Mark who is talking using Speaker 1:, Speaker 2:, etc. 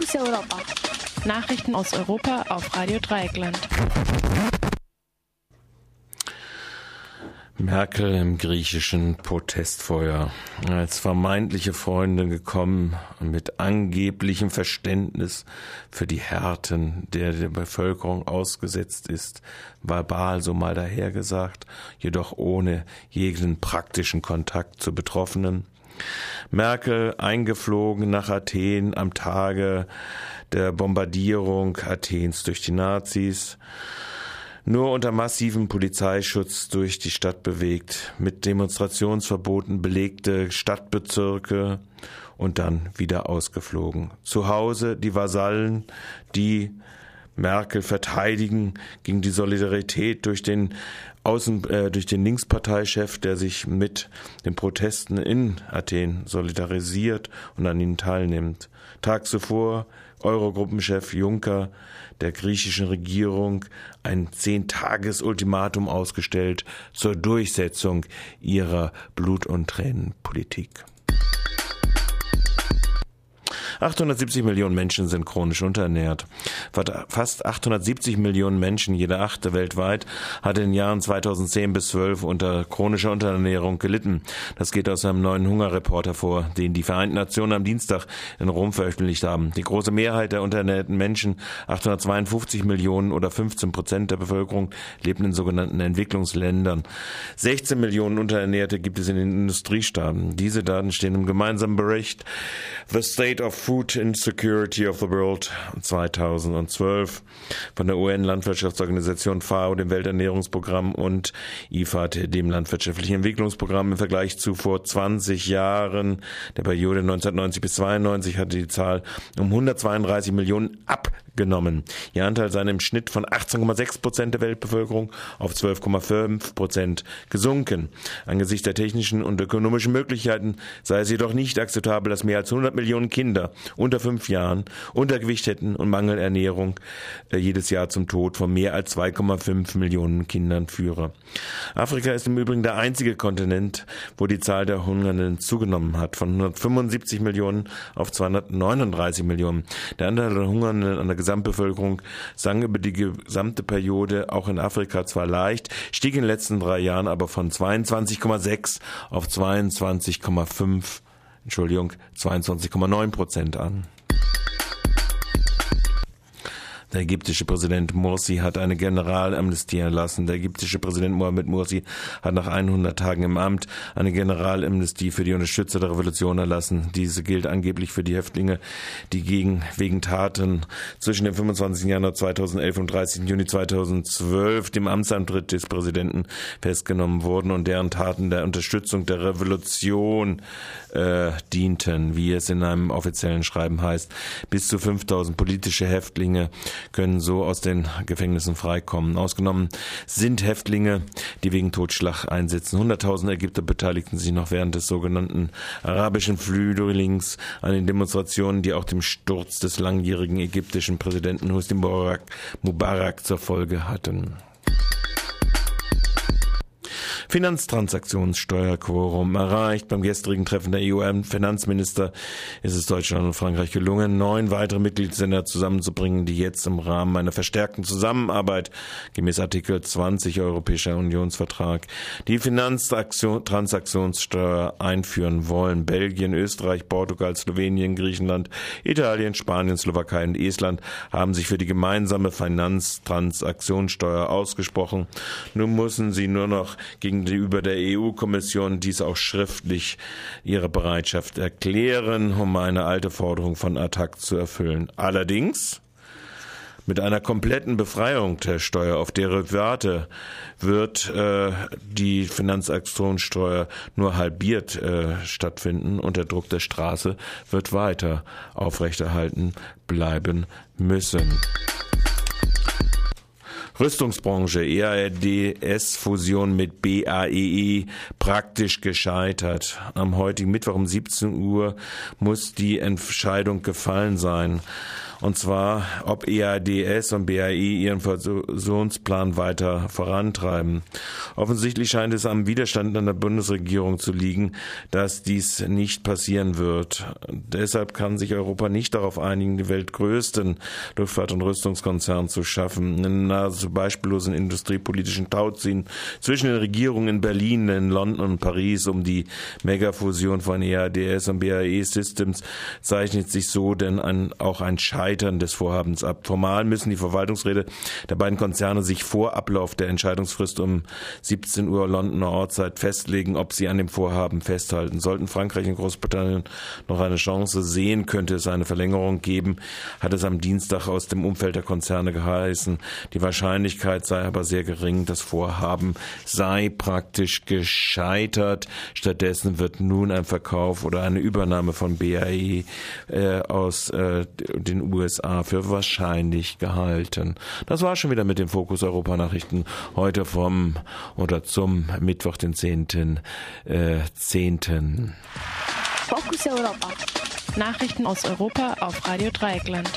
Speaker 1: Fokus Europa.
Speaker 2: Nachrichten aus Europa auf Radio Dreieckland.
Speaker 3: Merkel im griechischen Protestfeuer. Als vermeintliche Freundin gekommen mit angeblichem Verständnis für die Härten, der der Bevölkerung ausgesetzt ist, verbal so mal dahergesagt, jedoch ohne jeden praktischen Kontakt zu Betroffenen. Merkel eingeflogen nach Athen am Tage der Bombardierung Athens durch die Nazis nur unter massivem Polizeischutz durch die Stadt bewegt, mit Demonstrationsverboten belegte Stadtbezirke und dann wieder ausgeflogen. Zu Hause die Vasallen, die Merkel verteidigen gegen die Solidarität durch den Außen, äh, durch den Linksparteichef, der sich mit den Protesten in Athen solidarisiert und an ihnen teilnimmt. Tag zuvor Eurogruppenchef Juncker der griechischen Regierung ein Zehn-Tages-Ultimatum ausgestellt zur Durchsetzung ihrer Blut- und Tränenpolitik. 870 Millionen Menschen sind chronisch unterernährt. Fast 870 Millionen Menschen, jeder achte weltweit, hat in den Jahren 2010 bis 12 unter chronischer Unterernährung gelitten. Das geht aus einem neuen Hungerreport hervor, den die Vereinten Nationen am Dienstag in Rom veröffentlicht haben. Die große Mehrheit der unterernährten Menschen, 852 Millionen oder 15 Prozent der Bevölkerung, leben in sogenannten Entwicklungsländern. 16 Millionen Unterernährte gibt es in den Industriestaaten. Diese Daten stehen im gemeinsamen Bericht The State of Food Insecurity of the World 2012 von der UN-Landwirtschaftsorganisation FAO, dem Welternährungsprogramm und IFAD, dem Landwirtschaftlichen Entwicklungsprogramm. Im Vergleich zu vor 20 Jahren, der Periode 1990 bis 92, hatte die Zahl um 132 Millionen abgenommen. Ihr Anteil sei im Schnitt von 18,6 Prozent der Weltbevölkerung auf 12,5 Prozent gesunken. Angesichts der technischen und ökonomischen Möglichkeiten sei es jedoch nicht akzeptabel, dass mehr als 100 Millionen Kinder unter fünf Jahren Untergewicht hätten und Mangelernährung äh, jedes Jahr zum Tod von mehr als 2,5 Millionen Kindern führe. Afrika ist im Übrigen der einzige Kontinent, wo die Zahl der Hungernden zugenommen hat, von 175 Millionen auf 239 Millionen. Der Anteil der Hungernden an der Gesamtbevölkerung sank über die gesamte Periode auch in Afrika zwar leicht, stieg in den letzten drei Jahren aber von 22,6 auf 22,5 Entschuldigung, 22,9 Prozent an. Der ägyptische Präsident Morsi hat eine Generalamnestie erlassen. Der ägyptische Präsident Mohamed Morsi hat nach 100 Tagen im Amt eine Generalamnestie für die Unterstützer der Revolution erlassen. Diese gilt angeblich für die Häftlinge, die gegen, wegen Taten zwischen dem 25. Januar 2011 und 30. Juni 2012 dem Amtsantritt des Präsidenten festgenommen wurden und deren Taten der Unterstützung der Revolution äh, dienten, wie es in einem offiziellen Schreiben heißt. Bis zu 5000 politische Häftlinge können so aus den Gefängnissen freikommen. Ausgenommen sind Häftlinge, die wegen Totschlag einsetzen. Hunderttausende Ägypter beteiligten sich noch während des sogenannten arabischen Frühlings an den Demonstrationen, die auch dem Sturz des langjährigen ägyptischen Präsidenten Mubarak, Mubarak zur Folge hatten. Finanztransaktionssteuerquorum erreicht. Beim gestrigen Treffen der EU-Finanzminister ist es Deutschland und Frankreich gelungen, neun weitere Mitgliedsländer zusammenzubringen, die jetzt im Rahmen einer verstärkten Zusammenarbeit gemäß Artikel 20 Europäischer Unionsvertrag die Finanztransaktionssteuer einführen wollen. Belgien, Österreich, Portugal, Slowenien, Griechenland, Italien, Spanien, Slowakei und Estland haben sich für die gemeinsame Finanztransaktionssteuer ausgesprochen. Nun müssen sie nur noch gegen gegenüber der EU-Kommission dies auch schriftlich ihre Bereitschaft erklären, um eine alte Forderung von Attac zu erfüllen. Allerdings mit einer kompletten Befreiung der Steuer auf Derivate wird äh, die Finanzaktionssteuer nur halbiert äh, stattfinden und der Druck der Straße wird weiter aufrechterhalten bleiben müssen. Rüstungsbranche, EADS-Fusion mit BAEE e, praktisch gescheitert. Am heutigen Mittwoch um 17 Uhr muss die Entscheidung gefallen sein. Und zwar, ob EADS und BAE ihren Fusionsplan weiter vorantreiben. Offensichtlich scheint es am Widerstand an der Bundesregierung zu liegen, dass dies nicht passieren wird. Deshalb kann sich Europa nicht darauf einigen, die weltgrößten Luftfahrt- und Rüstungskonzern zu schaffen. Einen nahezu beispiellosen industriepolitischen Tauziehen zwischen den Regierungen in Berlin, in London und Paris um die Megafusion von EADS und BAE Systems zeichnet sich so denn ein, auch ein Scheitern des Vorhabens ab. Formal müssen die Verwaltungsräte der beiden Konzerne sich vor Ablauf der Entscheidungsfrist um 17 Uhr Londoner Ortszeit festlegen, ob sie an dem Vorhaben festhalten. Sollten Frankreich und Großbritannien noch eine Chance sehen, könnte es eine Verlängerung geben, hat es am Dienstag aus dem Umfeld der Konzerne geheißen. Die Wahrscheinlichkeit sei aber sehr gering, das Vorhaben sei praktisch gescheitert. Stattdessen wird nun ein Verkauf oder eine Übernahme von BAE äh, aus äh, den USA für wahrscheinlich gehalten. Das war schon wieder mit dem Fokus Europa Nachrichten heute vom oder zum Mittwoch, den 10. Äh, 10.
Speaker 2: Fokus Europa. Nachrichten aus Europa auf Radio Dreieckland.